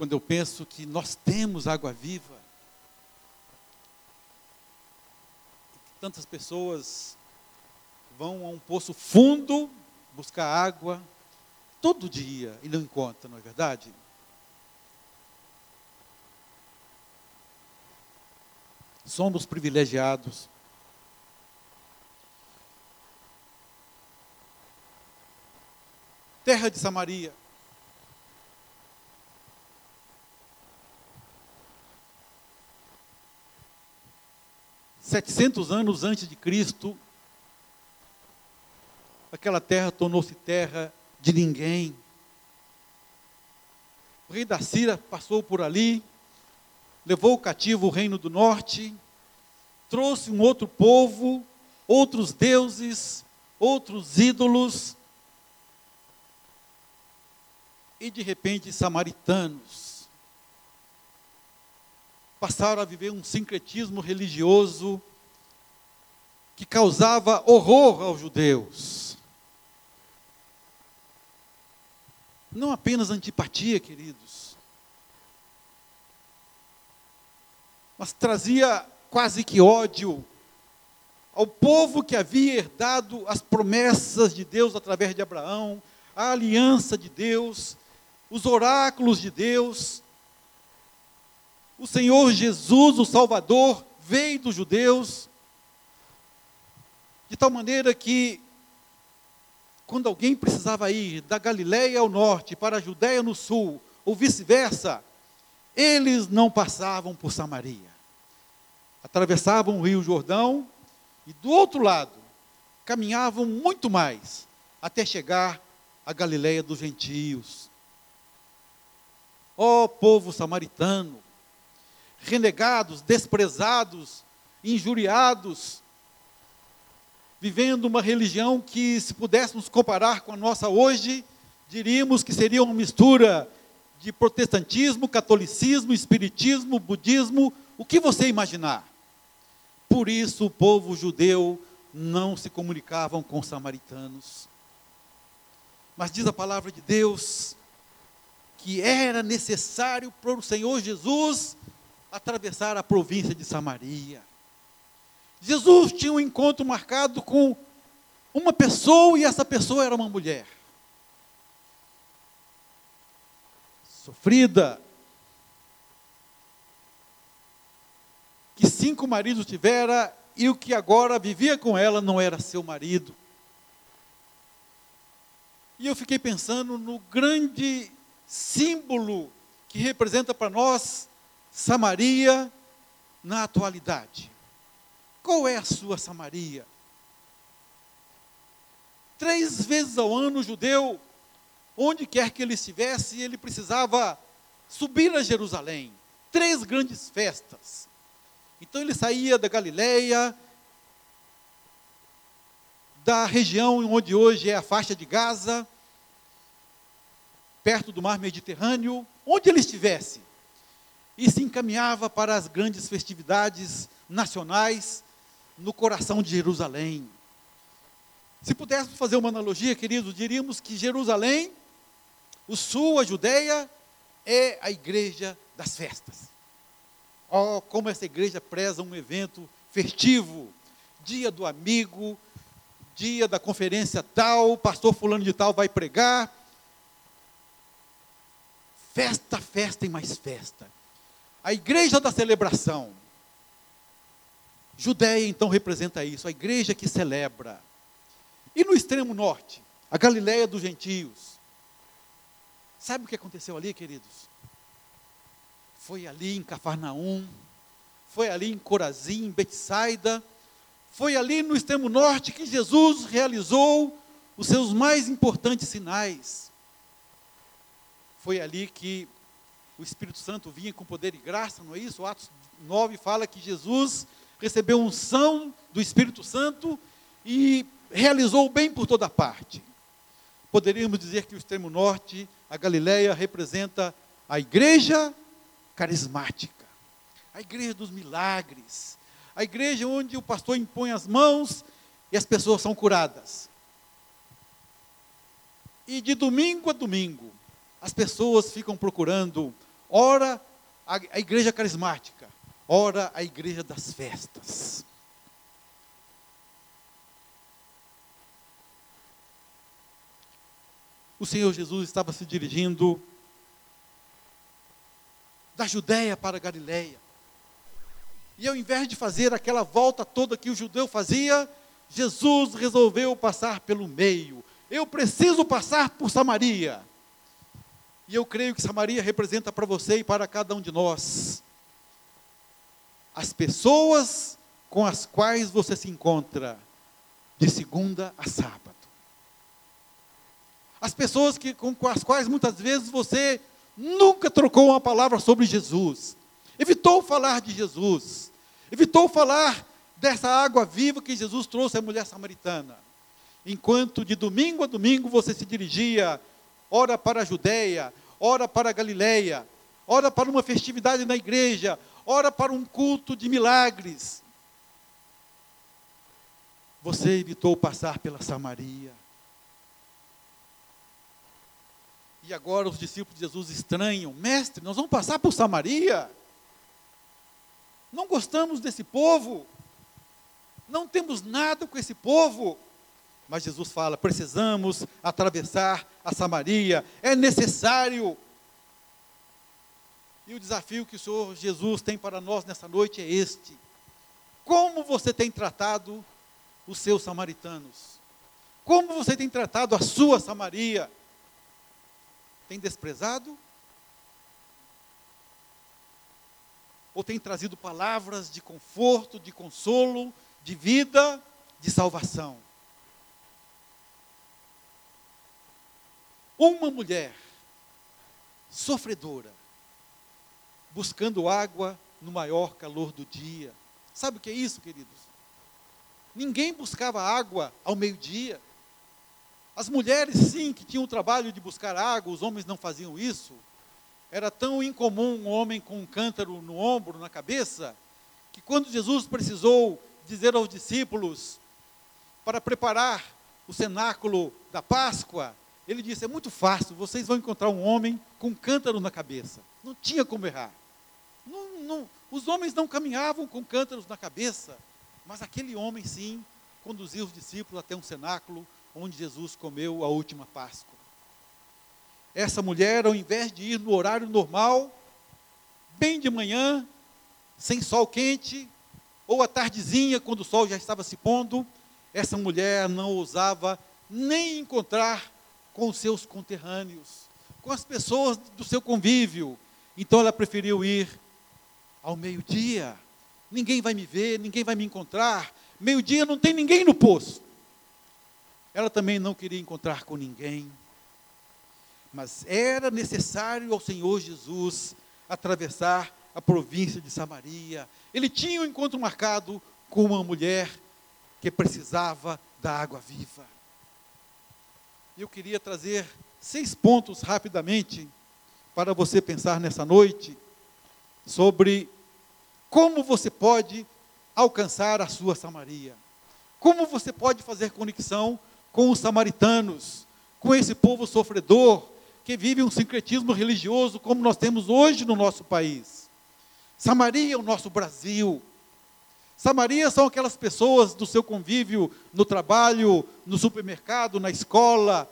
quando eu penso que nós temos água viva. Tantas pessoas vão a um poço fundo buscar água todo dia e não encontram, não é verdade? Somos privilegiados. Terra de Samaria. Setecentos anos antes de Cristo, aquela terra tornou-se terra de ninguém. O rei da Síria passou por ali, levou cativo o reino do norte, trouxe um outro povo, outros deuses, outros ídolos, e de repente samaritanos passaram a viver um sincretismo religioso que causava horror aos judeus. Não apenas antipatia, queridos, mas trazia quase que ódio ao povo que havia herdado as promessas de Deus através de Abraão, a aliança de Deus, os oráculos de Deus. O Senhor Jesus, o Salvador, veio dos judeus, de tal maneira que quando alguém precisava ir da Galiléia ao norte para a Judéia no sul, ou vice-versa, eles não passavam por Samaria. Atravessavam o Rio Jordão e do outro lado caminhavam muito mais até chegar à Galiléia dos gentios. Ó oh, povo samaritano, renegados, desprezados, injuriados, vivendo uma religião que, se pudéssemos comparar com a nossa hoje, diríamos que seria uma mistura de protestantismo, catolicismo, espiritismo, budismo, o que você imaginar. Por isso o povo judeu não se comunicavam com os samaritanos. Mas diz a palavra de Deus que era necessário para o Senhor Jesus atravessar a província de Samaria. Jesus tinha um encontro marcado com uma pessoa e essa pessoa era uma mulher. Sofrida. Que cinco maridos tivera e o que agora vivia com ela não era seu marido. E eu fiquei pensando no grande símbolo que representa para nós Samaria na atualidade. Qual é a sua Samaria? Três vezes ao ano o judeu, onde quer que ele estivesse, ele precisava subir a Jerusalém. Três grandes festas. Então ele saía da Galileia, da região onde hoje é a faixa de Gaza, perto do mar Mediterrâneo, onde ele estivesse, e se encaminhava para as grandes festividades nacionais no coração de Jerusalém. Se pudéssemos fazer uma analogia, queridos, diríamos que Jerusalém, o sul, a Judéia, é a igreja das festas. Oh, como essa igreja preza um evento festivo, dia do amigo, dia da conferência tal, pastor fulano de tal vai pregar. Festa, festa e mais festa. A igreja da celebração. Judéia então representa isso, a igreja que celebra. E no extremo norte, a Galiléia dos gentios. Sabe o que aconteceu ali, queridos? Foi ali em Cafarnaum, foi ali em Corazim, em Betsaida, foi ali no extremo norte que Jesus realizou os seus mais importantes sinais. Foi ali que o Espírito Santo vinha com poder e graça, não é isso? O Atos 9 fala que Jesus recebeu unção do Espírito Santo e realizou o bem por toda parte. Poderíamos dizer que o extremo norte, a Galileia, representa a igreja carismática, a igreja dos milagres, a igreja onde o pastor impõe as mãos e as pessoas são curadas. E de domingo a domingo, as pessoas ficam procurando ora a, igreja carismática, ora a igreja das festas. O Senhor Jesus estava se dirigindo da Judéia para a Galiléia. E ao invés de fazer aquela volta toda que o judeu fazia, Jesus resolveu passar pelo meio. Eu preciso passar por Samaria. E eu creio que Samaria representa para você e para cada um de nós as pessoas com as quais você se encontra de segunda a sábado. As pessoas que, com as quais muitas vezes você nunca trocou uma palavra sobre Jesus, evitou falar de Jesus Evitou falar dessa água viva que Jesus trouxe à mulher samaritana. Enquanto de domingo a domingo você se dirigia, ora para a Judéia, ora para a Galileia, ora para uma festividade na igreja, ora para um culto de milagres. Você evitou passar pela Samaria. E agora os discípulos de Jesus estranham: Mestre, nós vamos passar por Samaria? Não gostamos desse povo, não temos nada com esse povo. Mas Jesus fala: precisamos atravessar a Samaria, é necessário. E o desafio que o Senhor Jesus tem para nós nessa noite é este: como você tem tratado os seus samaritanos? Como você tem tratado a sua Samaria? Tem desprezado? ou tem trazido palavras de conforto, de consolo, de vida, de salvação. Uma mulher sofredora, buscando água no maior calor do dia. Sabe o que é isso, queridos? Ninguém buscava água ao meio-dia. As mulheres, sim, que tinham o trabalho de buscar água, os homens não faziam isso. Era tão incomum um homem com um cântaro no ombro, na cabeça, que quando Jesus precisou dizer aos discípulos para preparar o cenáculo da Páscoa, ele disse: É muito fácil, vocês vão encontrar um homem com um cântaro na cabeça. Não tinha como errar. Não, não, os homens não caminhavam com cântaros na cabeça, mas aquele homem sim conduziu os discípulos até um cenáculo onde Jesus comeu a última Páscoa. Essa mulher, ao invés de ir no horário normal, bem de manhã, sem sol quente, ou à tardezinha, quando o sol já estava se pondo, essa mulher não ousava nem encontrar com os seus conterrâneos, com as pessoas do seu convívio. Então ela preferiu ir ao meio-dia. Ninguém vai me ver, ninguém vai me encontrar. Meio-dia não tem ninguém no poço. Ela também não queria encontrar com ninguém. Mas era necessário ao Senhor Jesus atravessar a província de Samaria. Ele tinha um encontro marcado com uma mulher que precisava da água viva. Eu queria trazer seis pontos rapidamente para você pensar nessa noite sobre como você pode alcançar a sua Samaria. Como você pode fazer conexão com os samaritanos, com esse povo sofredor, que vive um sincretismo religioso como nós temos hoje no nosso país. Samaria é o nosso Brasil. Samaria são aquelas pessoas do seu convívio no trabalho, no supermercado, na escola,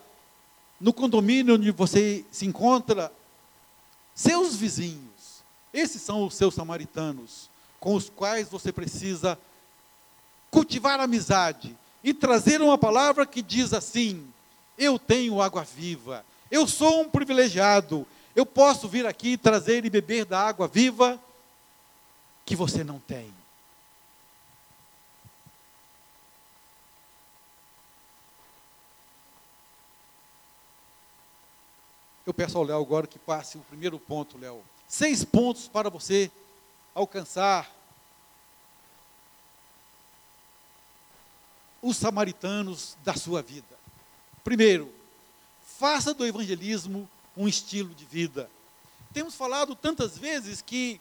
no condomínio onde você se encontra. Seus vizinhos. Esses são os seus samaritanos, com os quais você precisa cultivar amizade e trazer uma palavra que diz assim: Eu tenho água viva, eu sou um privilegiado. Eu posso vir aqui trazer e beber da água viva que você não tem. Eu peço ao Léo agora que passe o primeiro ponto, Léo. Seis pontos para você alcançar os samaritanos da sua vida. Primeiro, faça do evangelismo um estilo de vida. Temos falado tantas vezes que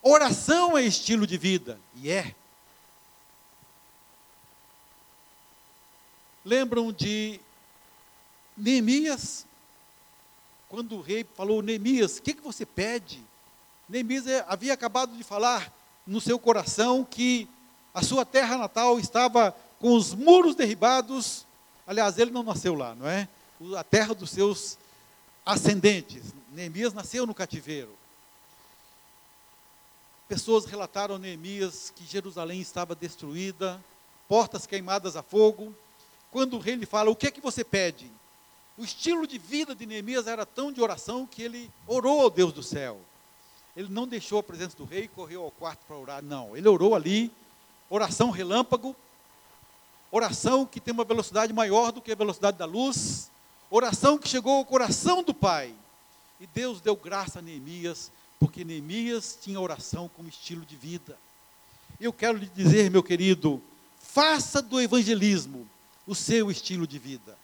oração é estilo de vida, e é. Lembram de Neemias? Quando o rei falou, Neemias, o que, que você pede? Neemias é, havia acabado de falar no seu coração que a sua terra natal estava com os muros derribados. Aliás, ele não nasceu lá, não é? A terra dos seus ascendentes. Neemias nasceu no cativeiro. Pessoas relataram a Neemias que Jerusalém estava destruída, portas queimadas a fogo. Quando o rei lhe fala: O que é que você pede? O estilo de vida de Neemias era tão de oração que ele orou ao Deus do céu. Ele não deixou a presença do rei e correu ao quarto para orar, não. Ele orou ali, oração relâmpago, oração que tem uma velocidade maior do que a velocidade da luz, oração que chegou ao coração do Pai. E Deus deu graça a Neemias, porque Neemias tinha oração como estilo de vida. Eu quero lhe dizer, meu querido, faça do evangelismo o seu estilo de vida.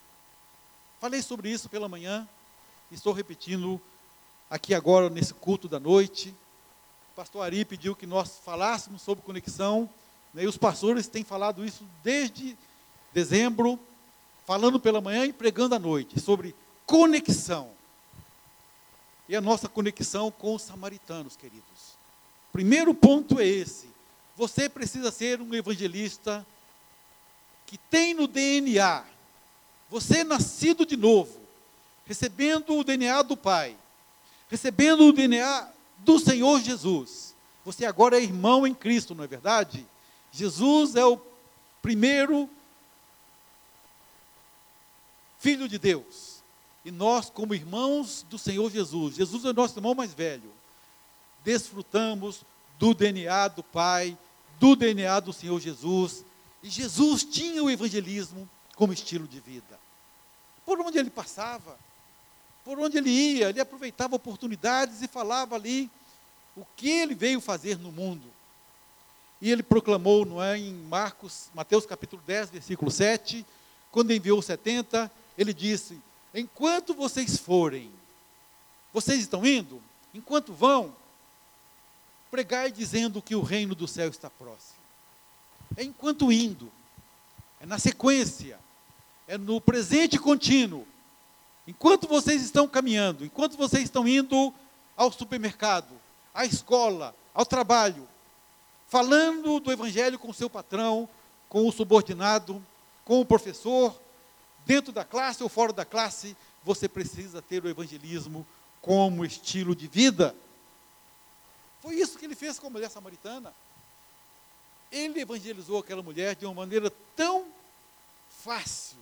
Falei sobre isso pela manhã, estou repetindo aqui agora nesse culto da noite. O pastor Ari pediu que nós falássemos sobre conexão, né, e os pastores têm falado isso desde dezembro, falando pela manhã e pregando à noite, sobre conexão. E a nossa conexão com os samaritanos, queridos. Primeiro ponto é esse. Você precisa ser um evangelista que tem no DNA, você nascido de novo, recebendo o DNA do Pai, recebendo o DNA do Senhor Jesus. Você agora é irmão em Cristo, não é verdade? Jesus é o primeiro filho de Deus. E nós, como irmãos do Senhor Jesus, Jesus é nosso irmão mais velho, desfrutamos do DNA do Pai, do DNA do Senhor Jesus. E Jesus tinha o evangelismo como estilo de vida. Por onde ele passava, por onde ele ia, ele aproveitava oportunidades e falava ali o que ele veio fazer no mundo. E ele proclamou, não é, em Marcos, Mateus capítulo 10, versículo 7, quando enviou 70, ele disse: Enquanto vocês forem, vocês estão indo? Enquanto vão, pregai dizendo que o reino do céu está próximo. É enquanto indo, é na sequência, é no presente contínuo. Enquanto vocês estão caminhando, enquanto vocês estão indo ao supermercado, à escola, ao trabalho, falando do evangelho com o seu patrão, com o subordinado, com o professor, dentro da classe ou fora da classe, você precisa ter o evangelismo como estilo de vida. Foi isso que ele fez com a mulher samaritana. Ele evangelizou aquela mulher de uma maneira tão fácil,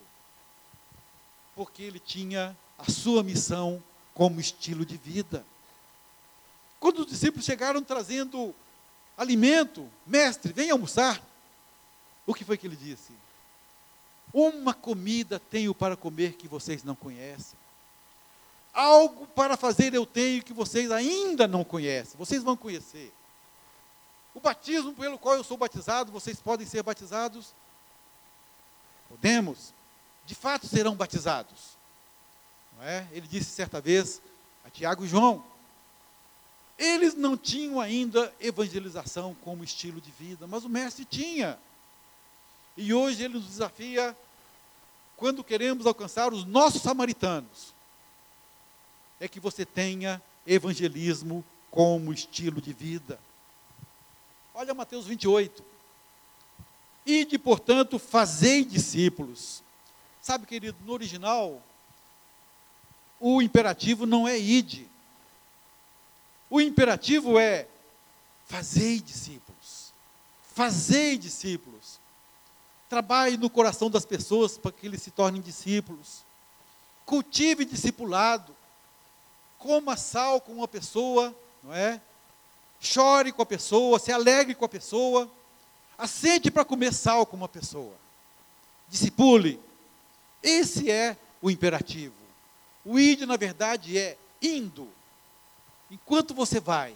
porque ele tinha a sua missão como estilo de vida. Quando os discípulos chegaram trazendo alimento, mestre, vem almoçar. O que foi que ele disse? Uma comida tenho para comer que vocês não conhecem. Algo para fazer eu tenho que vocês ainda não conhecem. Vocês vão conhecer. O batismo pelo qual eu sou batizado, vocês podem ser batizados? Podemos de fato serão batizados. Não é? Ele disse certa vez a Tiago e João, eles não tinham ainda evangelização como estilo de vida, mas o mestre tinha. E hoje ele nos desafia quando queremos alcançar os nossos samaritanos, é que você tenha evangelismo como estilo de vida. Olha Mateus 28. Ide, portanto, fazei discípulos Sabe, querido, no original, o imperativo não é ide. O imperativo é fazei discípulos. Fazei discípulos. Trabalhe no coração das pessoas para que eles se tornem discípulos. Cultive discipulado. Coma sal com uma pessoa, não é? Chore com a pessoa, se alegre com a pessoa. Aceite para comer sal com uma pessoa. Discipule. Esse é o imperativo. O id, na verdade, é indo. Enquanto você vai,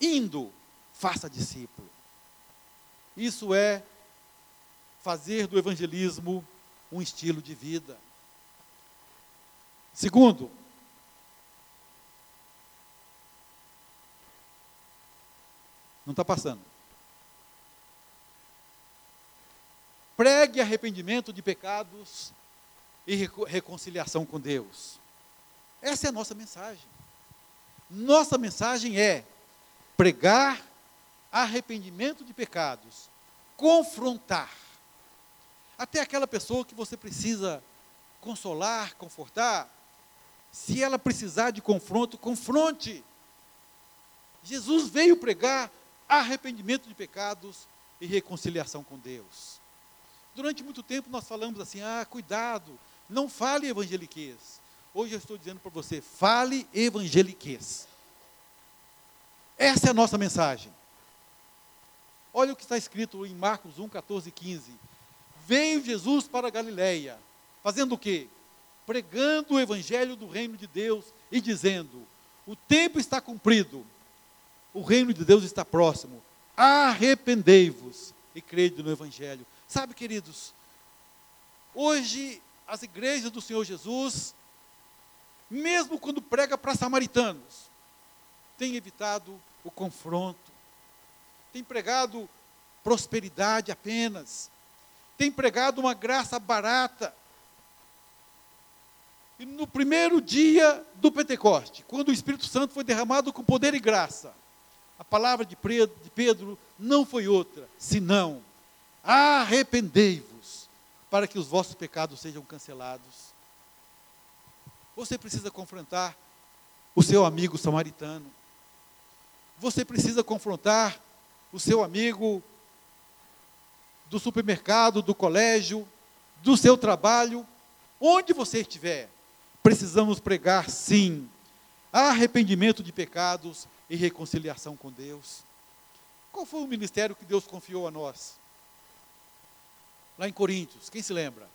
indo, faça discípulo. Isso é fazer do evangelismo um estilo de vida. Segundo, não está passando. Pregue arrependimento de pecados e reconciliação com Deus. Essa é a nossa mensagem. Nossa mensagem é pregar arrependimento de pecados, confrontar. Até aquela pessoa que você precisa consolar, confortar, se ela precisar de confronto, confronte. Jesus veio pregar arrependimento de pecados e reconciliação com Deus. Durante muito tempo nós falamos assim: ah, cuidado, não fale evangeliquez. Hoje eu estou dizendo para você: fale evangeliquez. Essa é a nossa mensagem. Olha o que está escrito em Marcos 1, 14 e 15. Veio Jesus para a Galileia, fazendo o quê? Pregando o evangelho do reino de Deus e dizendo: o tempo está cumprido, o reino de Deus está próximo. Arrependei-vos e crede no evangelho. Sabe, queridos, hoje as igrejas do Senhor Jesus, mesmo quando prega para samaritanos, têm evitado o confronto, tem pregado prosperidade apenas, tem pregado uma graça barata. E no primeiro dia do Pentecoste, quando o Espírito Santo foi derramado com poder e graça, a palavra de Pedro não foi outra, senão: arrependei-vos, para que os vossos pecados sejam cancelados. Você precisa confrontar o seu amigo samaritano. Você precisa confrontar o seu amigo do supermercado, do colégio, do seu trabalho, onde você estiver. Precisamos pregar, sim, arrependimento de pecados e reconciliação com Deus. Qual foi o ministério que Deus confiou a nós? Lá em Coríntios, quem se lembra?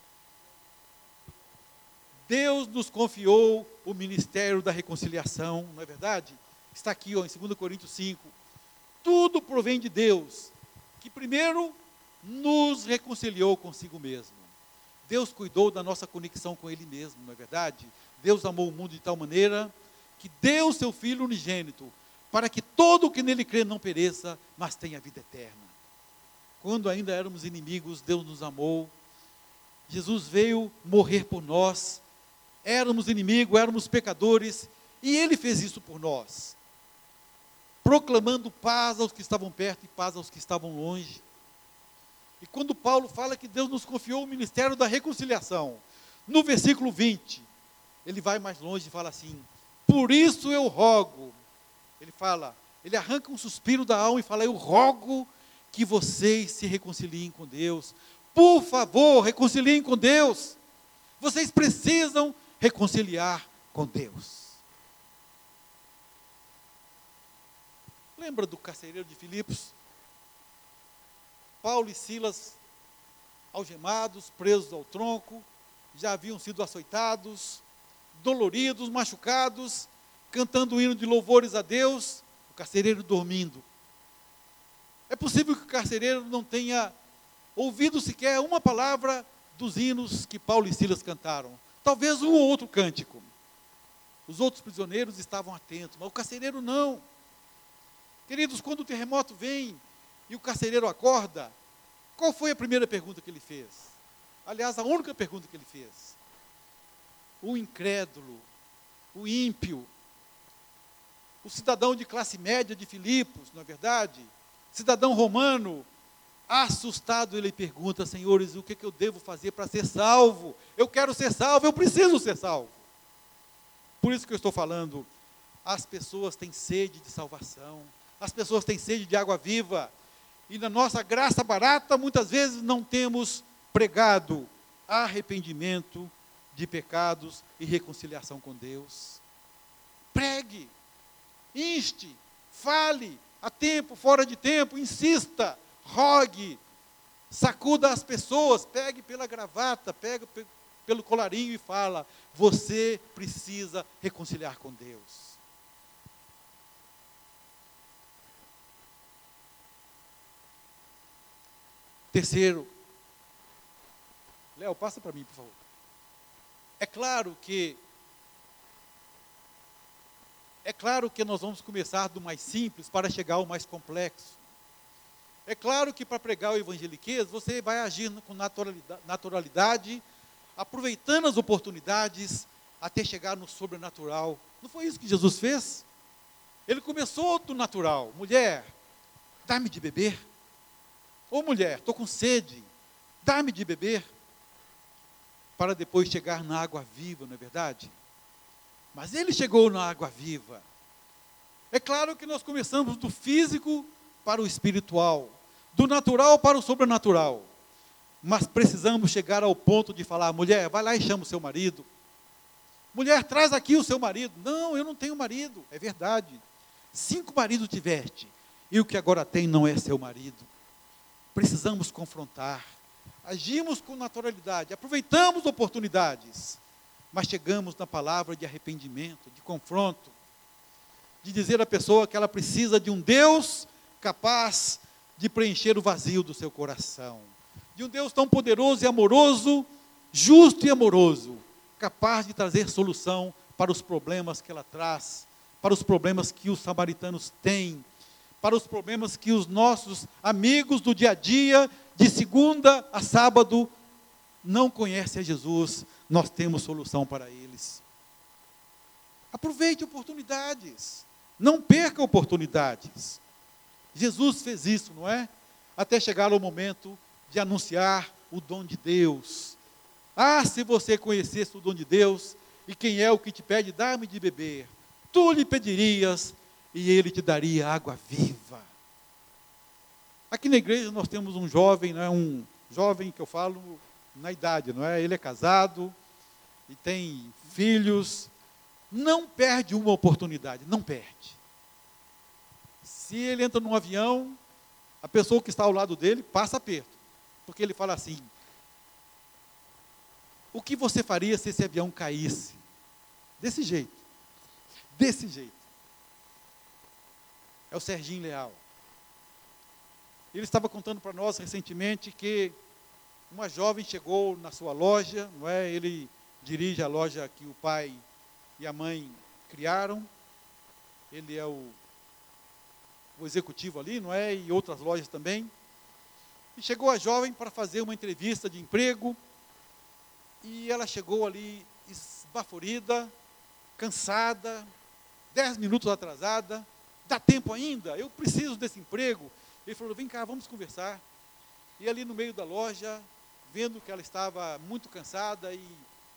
Deus nos confiou o ministério da reconciliação, não é verdade? Está aqui ó, em 2 Coríntios 5. Tudo provém de Deus, que primeiro nos reconciliou consigo mesmo. Deus cuidou da nossa conexão com Ele mesmo, não é verdade? Deus amou o mundo de tal maneira que deu seu Filho unigênito, para que todo o que nele crê não pereça, mas tenha vida eterna. Quando ainda éramos inimigos, Deus nos amou. Jesus veio morrer por nós. Éramos inimigos, éramos pecadores, e Ele fez isso por nós proclamando paz aos que estavam perto e paz aos que estavam longe. E quando Paulo fala que Deus nos confiou o ministério da reconciliação, no versículo 20, ele vai mais longe e fala assim: Por isso eu rogo. Ele fala, ele arranca um suspiro da alma e fala: Eu rogo que vocês se reconciliem com Deus. Por favor, reconciliem com Deus. Vocês precisam reconciliar com Deus. Lembra do carcereiro de Filipos? Paulo e Silas, algemados, presos ao tronco, já haviam sido açoitados, doloridos, machucados, cantando o hino de louvores a Deus, o carcereiro dormindo. É possível que o carcereiro não tenha ouvido sequer uma palavra dos hinos que Paulo e Silas cantaram. Talvez um ou outro cântico. Os outros prisioneiros estavam atentos, mas o carcereiro não. Queridos, quando o terremoto vem e o carcereiro acorda, qual foi a primeira pergunta que ele fez? Aliás, a única pergunta que ele fez. O incrédulo, o ímpio, o cidadão de classe média de Filipos, não é verdade? Cidadão romano, assustado, ele pergunta: Senhores, o que, que eu devo fazer para ser salvo? Eu quero ser salvo, eu preciso ser salvo. Por isso que eu estou falando, as pessoas têm sede de salvação, as pessoas têm sede de água viva. E na nossa graça barata, muitas vezes não temos pregado arrependimento de pecados e reconciliação com Deus. Pregue, inste, fale, a tempo, fora de tempo, insista, rogue, sacuda as pessoas, pegue pela gravata, pegue pelo colarinho e fala: você precisa reconciliar com Deus. Terceiro, Léo, passa para mim, por favor. É claro que é claro que nós vamos começar do mais simples para chegar ao mais complexo. É claro que para pregar o evangeliquez, você vai agir com naturalidade, naturalidade, aproveitando as oportunidades, até chegar no sobrenatural. Não foi isso que Jesus fez? Ele começou do natural. Mulher, dá-me de beber. Ô mulher, estou com sede, dá-me de beber. Para depois chegar na água viva, não é verdade? Mas ele chegou na água viva. É claro que nós começamos do físico para o espiritual, do natural para o sobrenatural. Mas precisamos chegar ao ponto de falar: mulher, vai lá e chama o seu marido. Mulher, traz aqui o seu marido. Não, eu não tenho marido. É verdade. Cinco maridos tiveste, e o que agora tem não é seu marido. Precisamos confrontar. Agimos com naturalidade, aproveitamos oportunidades, mas chegamos na palavra de arrependimento, de confronto, de dizer à pessoa que ela precisa de um Deus capaz de preencher o vazio do seu coração, de um Deus tão poderoso e amoroso, justo e amoroso, capaz de trazer solução para os problemas que ela traz, para os problemas que os samaritanos têm, para os problemas que os nossos amigos do dia a dia, de segunda a sábado, não conhecem a Jesus, nós temos solução para eles. Aproveite oportunidades, não perca oportunidades. Jesus fez isso, não é? Até chegar ao momento de anunciar o dom de Deus. Ah, se você conhecesse o dom de Deus, e quem é o que te pede, dá-me de beber tu lhe pedirias e ele te daria água viva. Aqui na igreja nós temos um jovem, não é um jovem que eu falo na idade, não é? Ele é casado e tem filhos. Não perde uma oportunidade, não perde. Se ele entra num avião, a pessoa que está ao lado dele passa perto, porque ele fala assim: O que você faria se esse avião caísse? Desse jeito desse jeito. É o Serginho Leal. Ele estava contando para nós recentemente que uma jovem chegou na sua loja, não é? Ele dirige a loja que o pai e a mãe criaram. Ele é o, o executivo ali, não é? E outras lojas também. E chegou a jovem para fazer uma entrevista de emprego. E ela chegou ali esbaforida, cansada, dez minutos atrasada, dá tempo ainda, eu preciso desse emprego. Ele falou, vem cá, vamos conversar. E ali no meio da loja, vendo que ela estava muito cansada, e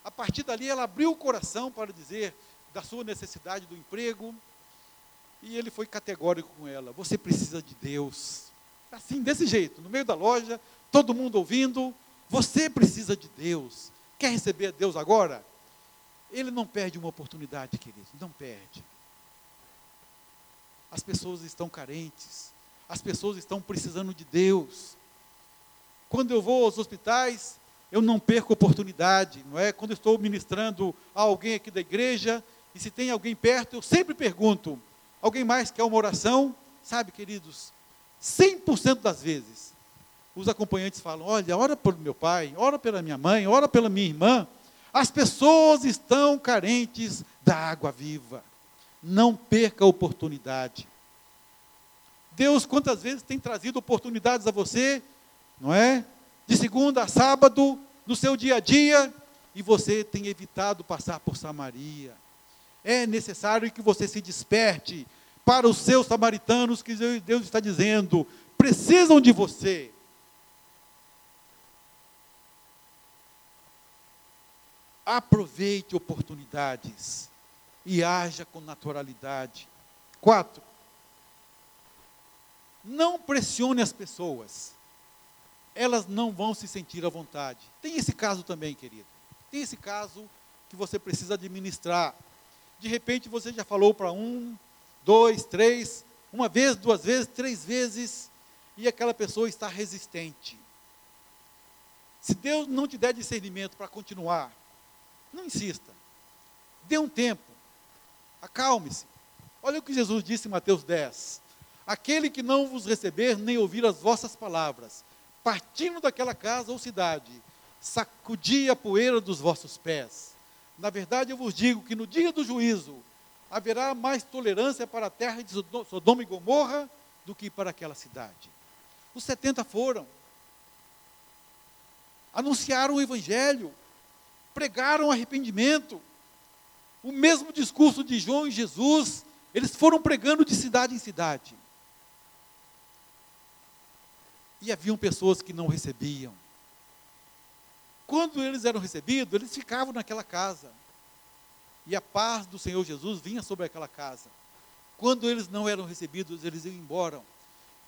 a partir dali ela abriu o coração para dizer da sua necessidade do emprego, e ele foi categórico com ela: você precisa de Deus. Assim, desse jeito, no meio da loja, todo mundo ouvindo, você precisa de Deus. Quer receber Deus agora? Ele não perde uma oportunidade, querido, não perde. As pessoas estão carentes, as pessoas estão precisando de Deus. Quando eu vou aos hospitais, eu não perco oportunidade, não é? Quando estou ministrando a alguém aqui da igreja, e se tem alguém perto, eu sempre pergunto: alguém mais quer uma oração? Sabe, queridos, 100% das vezes, os acompanhantes falam: olha, ora pelo meu pai, ora pela minha mãe, ora pela minha irmã. As pessoas estão carentes da água viva. Não perca a oportunidade. Deus, quantas vezes tem trazido oportunidades a você, não é? De segunda a sábado, no seu dia a dia, e você tem evitado passar por Samaria. É necessário que você se desperte para os seus samaritanos, que Deus está dizendo, precisam de você. Aproveite oportunidades e haja com naturalidade. Quatro, não pressione as pessoas. Elas não vão se sentir à vontade. Tem esse caso também, querido. Tem esse caso que você precisa administrar. De repente você já falou para um, dois, três, uma vez, duas vezes, três vezes, e aquela pessoa está resistente. Se Deus não te der discernimento para continuar, não insista. Dê um tempo. Acalme-se. Olha o que Jesus disse em Mateus 10. Aquele que não vos receber nem ouvir as vossas palavras, partindo daquela casa ou cidade, sacudi a poeira dos vossos pés. Na verdade, eu vos digo que no dia do juízo haverá mais tolerância para a terra de Sodoma e Gomorra do que para aquela cidade. Os 70 foram, anunciaram o evangelho, pregaram arrependimento, O mesmo discurso de João e Jesus, eles foram pregando de cidade em cidade. E haviam pessoas que não recebiam. Quando eles eram recebidos, eles ficavam naquela casa. E a paz do Senhor Jesus vinha sobre aquela casa. Quando eles não eram recebidos, eles iam embora.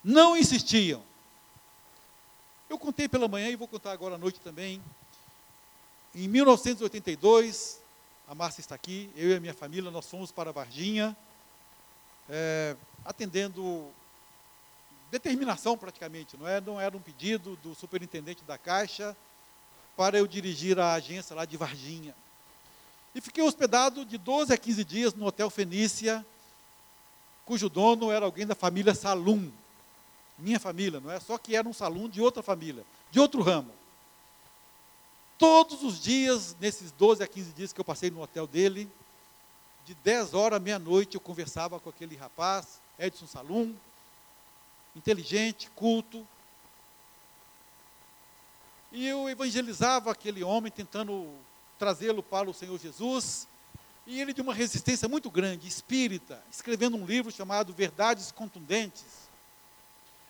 Não insistiam. Eu contei pela manhã e vou contar agora à noite também. Em 1982, a Márcia está aqui, eu e a minha família, nós fomos para Varginha, é, atendendo determinação praticamente, não, é, não era um pedido do superintendente da Caixa para eu dirigir a agência lá de Varginha. E fiquei hospedado de 12 a 15 dias no Hotel Fenícia, cujo dono era alguém da família Salum. Minha família, não é? Só que era um salão de outra família, de outro ramo. Todos os dias, nesses 12 a 15 dias que eu passei no hotel dele, de 10 horas à meia-noite eu conversava com aquele rapaz, Edson Salum, inteligente, culto. E eu evangelizava aquele homem, tentando trazê-lo para o Senhor Jesus. E ele de uma resistência muito grande, espírita, escrevendo um livro chamado Verdades Contundentes.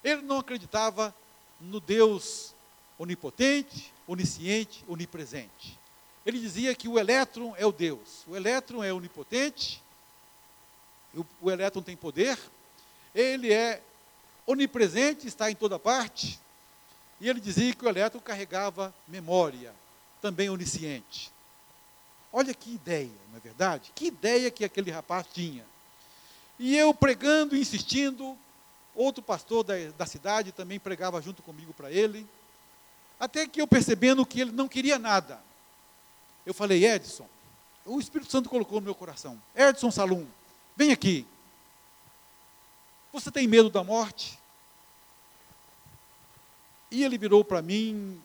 Ele não acreditava no Deus onipotente, onisciente, onipresente. Ele dizia que o elétron é o Deus. O elétron é onipotente, o, o elétron tem poder, ele é onipresente, está em toda parte. E ele dizia que o elétron carregava memória, também onisciente. Olha que ideia, não é verdade? Que ideia que aquele rapaz tinha. E eu pregando, insistindo, outro pastor da, da cidade também pregava junto comigo para ele. Até que eu percebendo que ele não queria nada, eu falei, Edson, o Espírito Santo colocou no meu coração, Edson Salum, vem aqui. Você tem medo da morte? E ele virou para mim,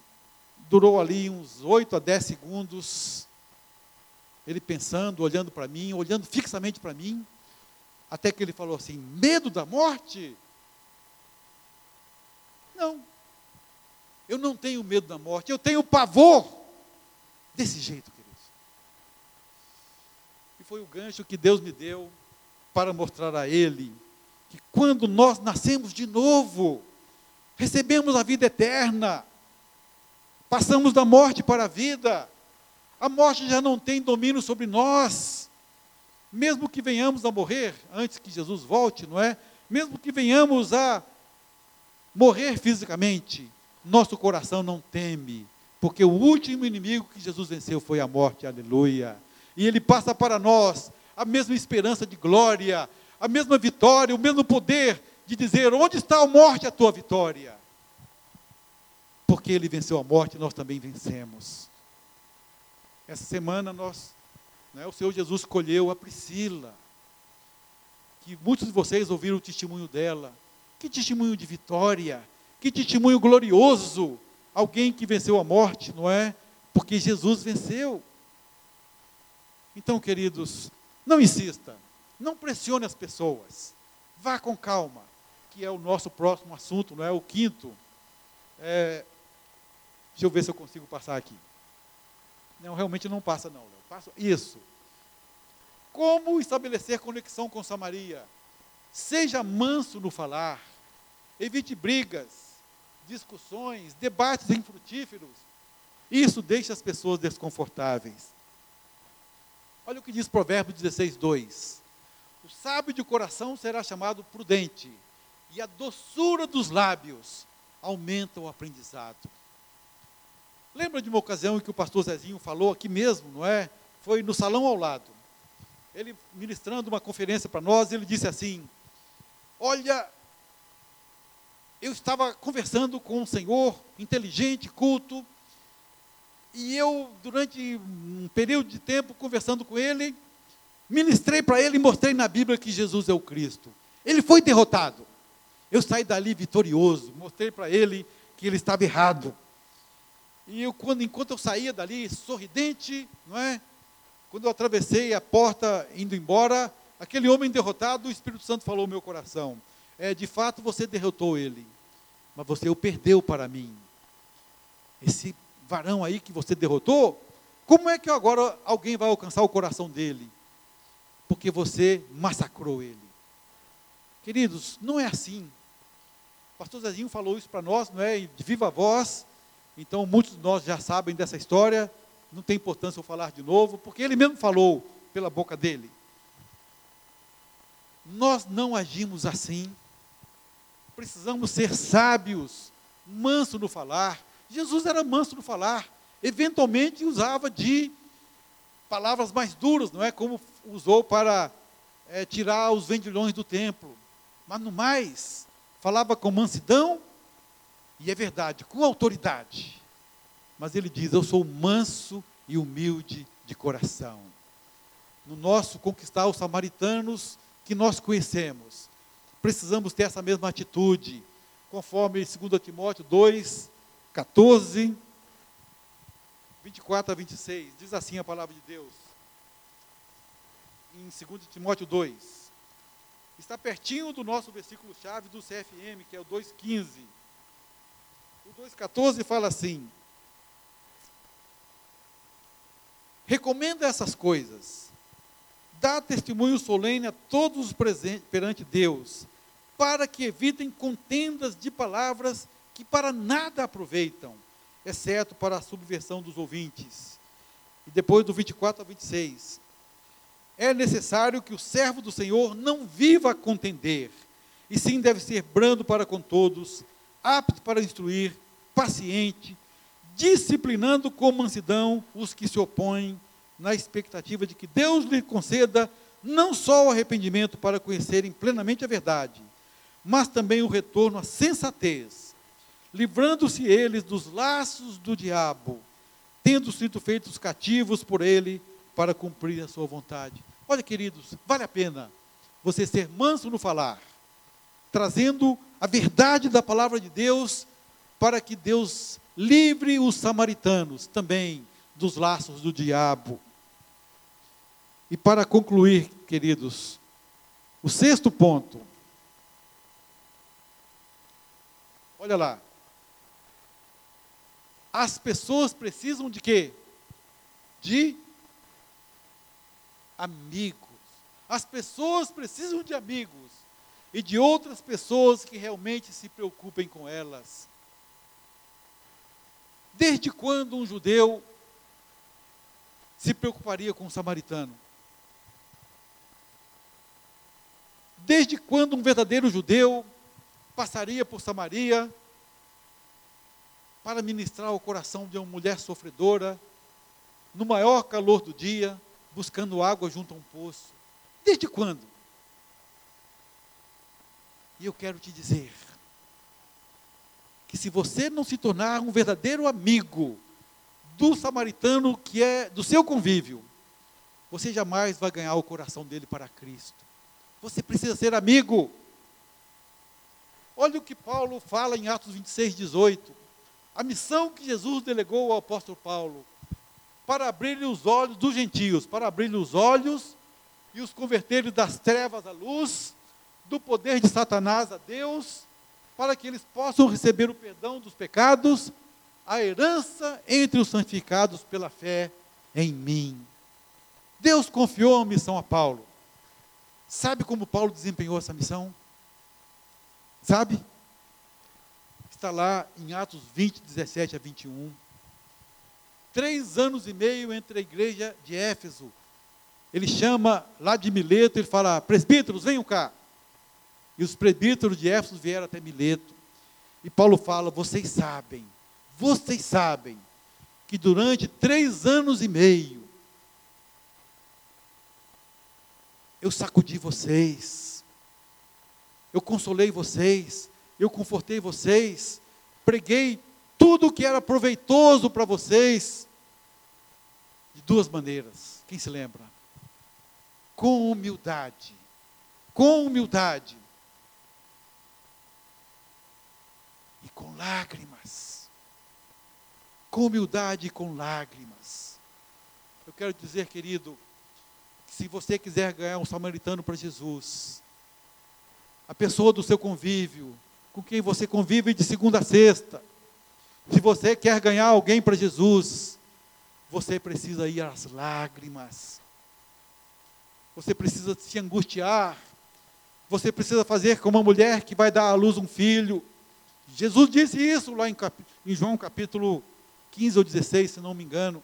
durou ali uns 8 a 10 segundos, ele pensando, olhando para mim, olhando fixamente para mim, até que ele falou assim: medo da morte? Não. Eu não tenho medo da morte, eu tenho pavor. Desse jeito, queridos. E foi o gancho que Deus me deu para mostrar a ele que quando nós nascemos de novo, recebemos a vida eterna, passamos da morte para a vida, a morte já não tem domínio sobre nós. Mesmo que venhamos a morrer antes que Jesus volte, não é? Mesmo que venhamos a morrer fisicamente, nosso coração não teme, porque o último inimigo que Jesus venceu foi a morte, aleluia. E ele passa para nós a mesma esperança de glória, a mesma vitória, o mesmo poder de dizer: onde está a morte, a tua vitória? Porque ele venceu a morte, nós também vencemos. Essa semana nós, né, o Senhor Jesus escolheu a Priscila, que muitos de vocês ouviram o testemunho dela. Que testemunho de vitória, que testemunho glorioso. Alguém que venceu a morte, não é? Porque Jesus venceu. Então, queridos, não insista, não pressione as pessoas. Vá com calma, que é o nosso próximo assunto, não é? O quinto. É, deixa eu ver se eu consigo passar aqui. Não, realmente não passa, não. Passo, isso. Como estabelecer conexão com Samaria? Seja manso no falar. Evite brigas, discussões, debates infrutíferos. Isso deixa as pessoas desconfortáveis. Olha o que diz Provérbios 16, 2. O sábio de coração será chamado prudente, e a doçura dos lábios aumenta o aprendizado. Lembra de uma ocasião em que o pastor Zezinho falou aqui mesmo, não é? Foi no salão ao lado. Ele ministrando uma conferência para nós, ele disse assim: Olha, eu estava conversando com um senhor inteligente, culto, e eu, durante um período de tempo, conversando com ele, ministrei para ele e mostrei na Bíblia que Jesus é o Cristo. Ele foi derrotado. Eu saí dali vitorioso, mostrei para ele que ele estava errado. E eu, quando, enquanto eu saía dali, sorridente, não é? Quando eu atravessei a porta indo embora, aquele homem derrotado, o Espírito Santo falou no meu coração: é, de fato você derrotou ele, mas você o perdeu para mim. Esse varão aí que você derrotou, como é que agora alguém vai alcançar o coração dele? porque você massacrou ele. Queridos, não é assim. Pastor Zezinho falou isso para nós, não é? De viva voz. Então, muitos de nós já sabem dessa história. Não tem importância eu falar de novo, porque ele mesmo falou pela boca dele. Nós não agimos assim. Precisamos ser sábios, manso no falar. Jesus era manso no falar. Eventualmente usava de palavras mais duras, não é? Como usou para é, tirar os vendilhões do templo. Mas no mais, falava com mansidão, e é verdade, com autoridade. Mas ele diz: Eu sou manso e humilde de coração. No nosso conquistar os samaritanos que nós conhecemos, precisamos ter essa mesma atitude, conforme 2 Timóteo 2, 14, 24 a 26. Diz assim a palavra de Deus. Em 2 Timóteo 2. Está pertinho do nosso versículo-chave do CFM, que é o 2,15. O 2,14 fala assim: Recomenda essas coisas, dá testemunho solene a todos os presentes perante Deus, para que evitem contendas de palavras que para nada aproveitam, exceto para a subversão dos ouvintes. E depois do 24 a 26. É necessário que o servo do Senhor não viva a contender, e sim deve ser brando para com todos, apto para instruir, paciente, disciplinando com mansidão os que se opõem, na expectativa de que Deus lhe conceda não só o arrependimento para conhecerem plenamente a verdade, mas também o retorno à sensatez, livrando-se eles dos laços do diabo, tendo sido feitos cativos por ele para cumprir a sua vontade. Olha, queridos, vale a pena você ser manso no falar, trazendo a verdade da palavra de Deus para que Deus livre os samaritanos também dos laços do diabo. E para concluir, queridos, o sexto ponto. Olha lá. As pessoas precisam de quê? De amigos. As pessoas precisam de amigos e de outras pessoas que realmente se preocupem com elas. Desde quando um judeu se preocuparia com um samaritano? Desde quando um verdadeiro judeu passaria por Samaria para ministrar o coração de uma mulher sofredora, no maior calor do dia, buscando água junto a um poço? Desde quando? E eu quero te dizer, que se você não se tornar um verdadeiro amigo do samaritano que é do seu convívio, você jamais vai ganhar o coração dele para Cristo. Você precisa ser amigo. Olha o que Paulo fala em Atos 26, 18. A missão que Jesus delegou ao apóstolo Paulo para abrir os olhos dos gentios, para abrir os olhos e os converter das trevas à luz, do poder de Satanás a Deus para que eles possam receber o perdão dos pecados, a herança entre os santificados pela fé em mim. Deus confiou a missão a Paulo. Sabe como Paulo desempenhou essa missão? Sabe? Está lá em Atos 20, 17 a 21. Três anos e meio entre a igreja de Éfeso. Ele chama lá de Mileto, ele fala: presbíteros, venham cá. E os presbíteros de Éfeso vieram até Mileto. E Paulo fala: vocês sabem, vocês sabem, que durante três anos e meio, eu sacudi vocês, eu consolei vocês, eu confortei vocês, preguei tudo que era proveitoso para vocês, de duas maneiras. Quem se lembra? Com humildade. Com humildade. com lágrimas. Com humildade e com lágrimas. Eu quero dizer, querido, que se você quiser ganhar um samaritano para Jesus, a pessoa do seu convívio, com quem você convive de segunda a sexta, se você quer ganhar alguém para Jesus, você precisa ir às lágrimas. você precisa se angustiar, você precisa fazer como uma mulher que vai dar à luz um filho. Jesus disse isso lá em, em João capítulo 15 ou 16, se não me engano.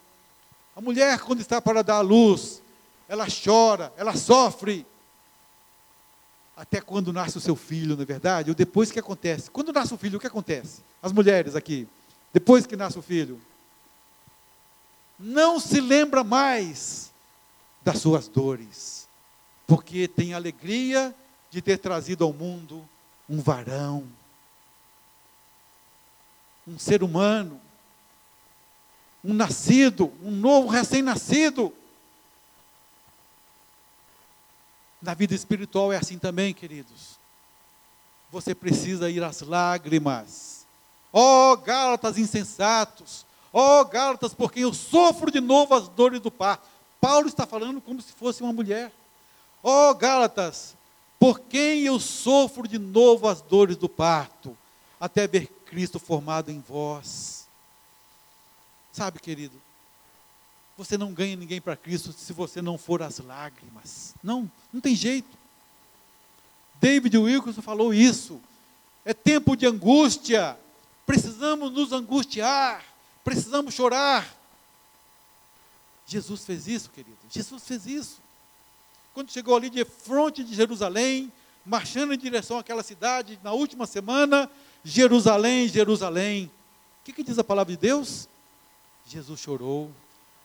A mulher, quando está para dar à luz, ela chora, ela sofre. Até quando nasce o seu filho, não é verdade? Ou depois que acontece? Quando nasce o filho, o que acontece? As mulheres aqui, depois que nasce o filho, não se lembra mais das suas dores, porque tem alegria de ter trazido ao mundo um varão, um ser humano, um nascido, um novo recém-nascido. Na vida espiritual é assim também, queridos. Você precisa ir às lágrimas. Ó oh, Gálatas insensatos! Ó oh, Gálatas, porque eu sofro de novo as dores do parto. Paulo está falando como se fosse uma mulher. Ó oh, Gálatas, por quem eu sofro de novo as dores do parto, até ver Cristo formado em vós. Sabe, querido, você não ganha ninguém para Cristo se você não for às lágrimas. Não, não tem jeito. David Wilkerson falou isso. É tempo de angústia. Precisamos nos angustiar. Precisamos chorar. Jesus fez isso, querido. Jesus fez isso. Quando chegou ali de fronte de Jerusalém, marchando em direção àquela cidade, na última semana, Jerusalém, Jerusalém. O que, que diz a palavra de Deus? Jesus chorou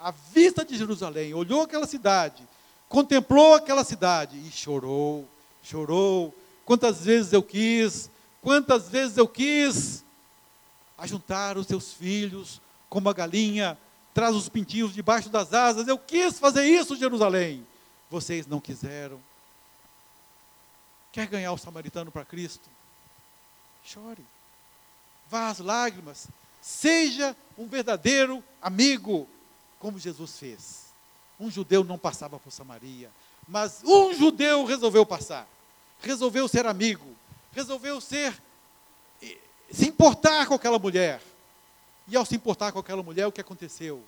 à vista de Jerusalém, olhou aquela cidade, contemplou aquela cidade e chorou, chorou. Quantas vezes eu quis, quantas vezes eu quis ajuntar os seus filhos como a galinha traz os pintinhos debaixo das asas. Eu quis fazer isso, Jerusalém. Vocês não quiseram. Quer ganhar o samaritano para Cristo? Chore. Vá às lágrimas. Seja um verdadeiro amigo como Jesus fez. Um judeu não passava por Samaria, mas um judeu resolveu passar. Resolveu ser amigo, resolveu ser se importar com aquela mulher. E ao se importar com aquela mulher, o que aconteceu?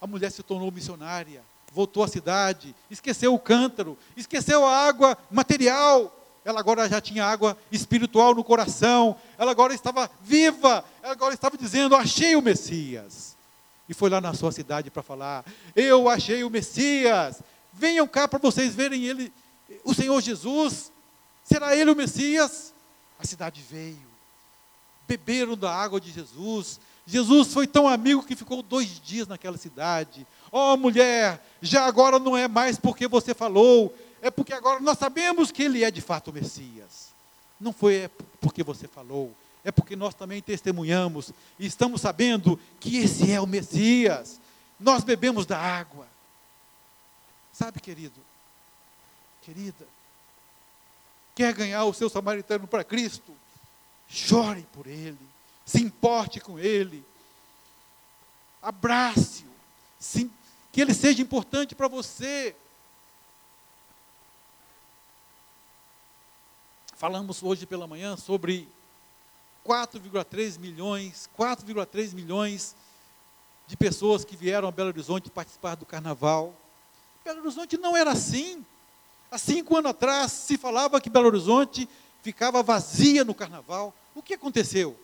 A mulher se tornou missionária, voltou à cidade, esqueceu o cântaro, esqueceu a água material. Ela agora já tinha água espiritual no coração, ela agora estava viva, ela agora estava dizendo: Achei o Messias e foi lá na sua cidade para falar: Eu achei o Messias. Venham cá para vocês verem ele, o Senhor Jesus. Será ele o Messias? A cidade veio. Beberam da água de Jesus. Jesus foi tão amigo que ficou dois dias naquela cidade. Ó oh, mulher, já agora não é mais porque você falou, é porque agora nós sabemos que ele é de fato o Messias. Não foi porque você falou, é porque nós também testemunhamos e estamos sabendo que esse é o Messias. Nós bebemos da água. Sabe, querido, querida, quer ganhar o seu samaritano para Cristo? Chore por ele, se importe com ele, abrace-o, que ele seja importante para você. Falamos hoje pela manhã sobre 4,3 milhões, 4,3 milhões de pessoas que vieram a Belo Horizonte participar do carnaval. Belo Horizonte não era assim. Há cinco anos atrás se falava que Belo Horizonte ficava vazia no carnaval. O que aconteceu?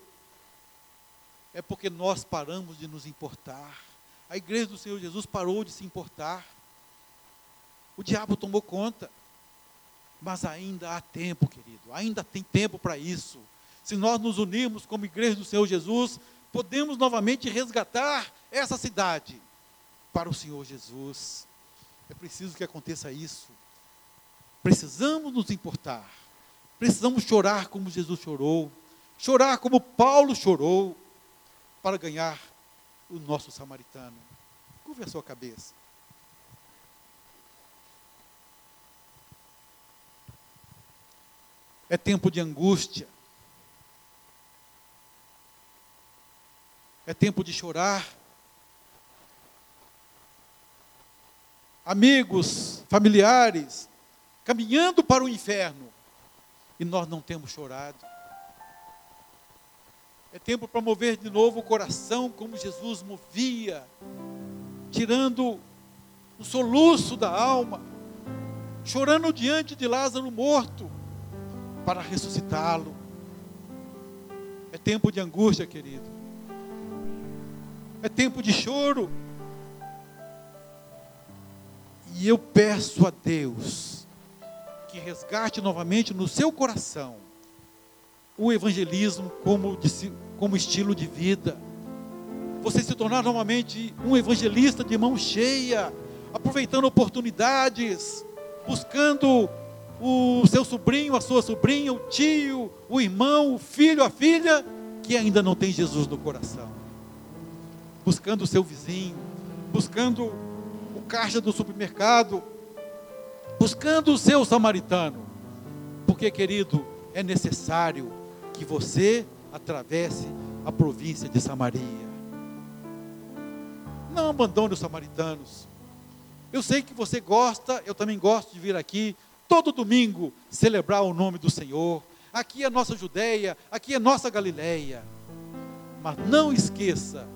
É porque nós paramos de nos importar. A igreja do Senhor Jesus parou de se importar. O diabo tomou conta. Mas ainda há tempo, querido. Ainda tem tempo para isso se nós nos unirmos como igreja do Senhor Jesus, podemos novamente resgatar essa cidade para o Senhor Jesus. É preciso que aconteça isso. Precisamos nos importar. Precisamos chorar como Jesus chorou. Chorar como Paulo chorou para ganhar o nosso samaritano. Curve a sua cabeça. É tempo de angústia. é tempo de chorar. Amigos, familiares, caminhando para o inferno, e nós não temos chorado. É tempo para mover de novo o coração como Jesus movia, tirando o soluço da alma, chorando diante de Lázaro morto, para ressuscitá-lo. É tempo de angústia, querido. É tempo de choro. E eu peço a Deus que resgate novamente no seu coração o evangelismo como, como estilo de vida. Você se tornar novamente um evangelista de mão cheia, aproveitando oportunidades, buscando o seu sobrinho, a sua sobrinha, o tio, o irmão, o filho, a filha, que ainda não tem Jesus no coração. Buscando o seu vizinho, buscando o caixa do supermercado, buscando o seu samaritano. Porque, querido, é necessário que você atravesse a província de Samaria. Não abandone os samaritanos. Eu sei que você gosta, eu também gosto de vir aqui todo domingo celebrar o nome do Senhor. Aqui é nossa Judéia, aqui é nossa Galileia. Mas não esqueça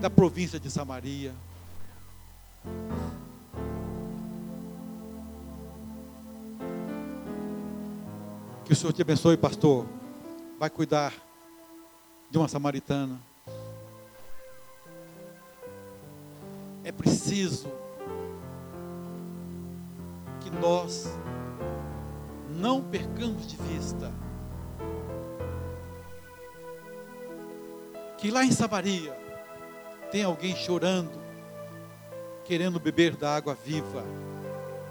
da província de Samaria. Que o Senhor te abençoe, pastor vai cuidar de uma samaritana. É preciso que nós não percamos de vista que lá em Samaria tem alguém chorando, querendo beber da água viva,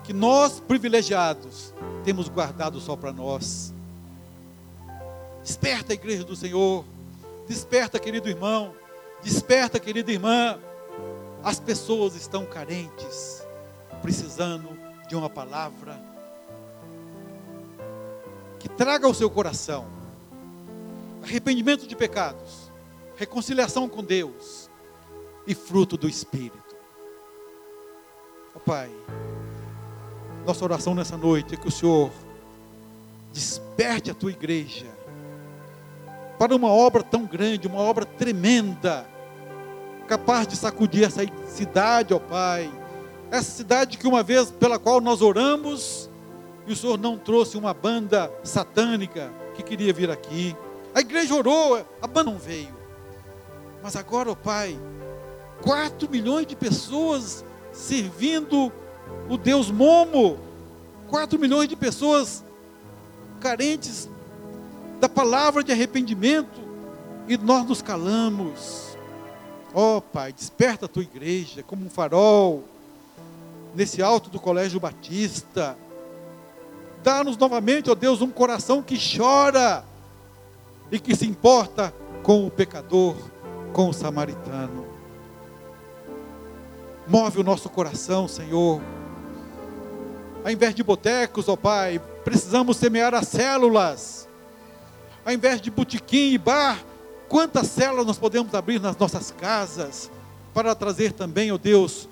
que nós privilegiados temos guardado só para nós. Desperta a igreja do Senhor. Desperta, querido irmão. Desperta, querida irmã. As pessoas estão carentes, precisando de uma palavra que traga ao seu coração arrependimento de pecados, reconciliação com Deus e fruto do Espírito. Oh, Pai, nossa oração nessa noite é que o Senhor desperte a tua igreja para uma obra tão grande, uma obra tremenda, capaz de sacudir essa cidade, ó Pai. Essa cidade que uma vez pela qual nós oramos, e o Senhor não trouxe uma banda satânica que queria vir aqui. A igreja orou, a banda não veio. Mas agora, ó Pai, 4 milhões de pessoas servindo o Deus Momo, 4 milhões de pessoas carentes da palavra de arrependimento e nós nos calamos. Ó oh, Pai, desperta a tua igreja como um farol nesse alto do Colégio Batista. Dá-nos novamente, ó oh Deus, um coração que chora e que se importa com o pecador, com o samaritano. Move o nosso coração, Senhor. Ao invés de botecos, ó oh Pai, precisamos semear as células ao invés de botequim e bar, quantas celas nós podemos abrir nas nossas casas para trazer também, ó oh Deus,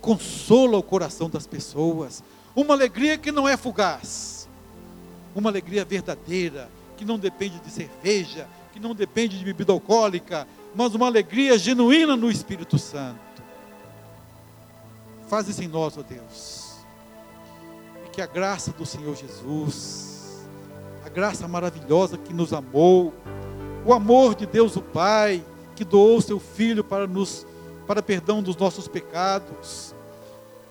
consolo ao coração das pessoas, uma alegria que não é fugaz, uma alegria verdadeira, que não depende de cerveja, que não depende de bebida alcoólica, mas uma alegria genuína no Espírito Santo. Faz isso em nós, ó Deus. E que a graça do Senhor Jesus, graça maravilhosa que nos amou, o amor de Deus o Pai, que doou seu Filho para nos para perdão dos nossos pecados,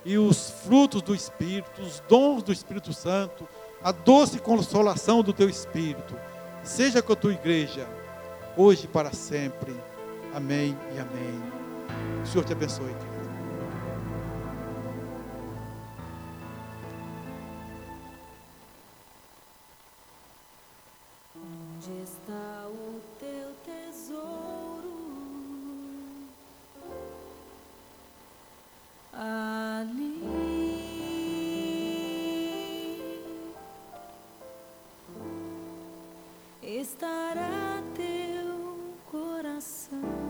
e os frutos do Espírito, os dons do Espírito Santo, a doce consolação do teu Espírito, seja com a tua igreja, hoje e para sempre. Amém e amém. O Senhor te abençoe. Querido. Estará.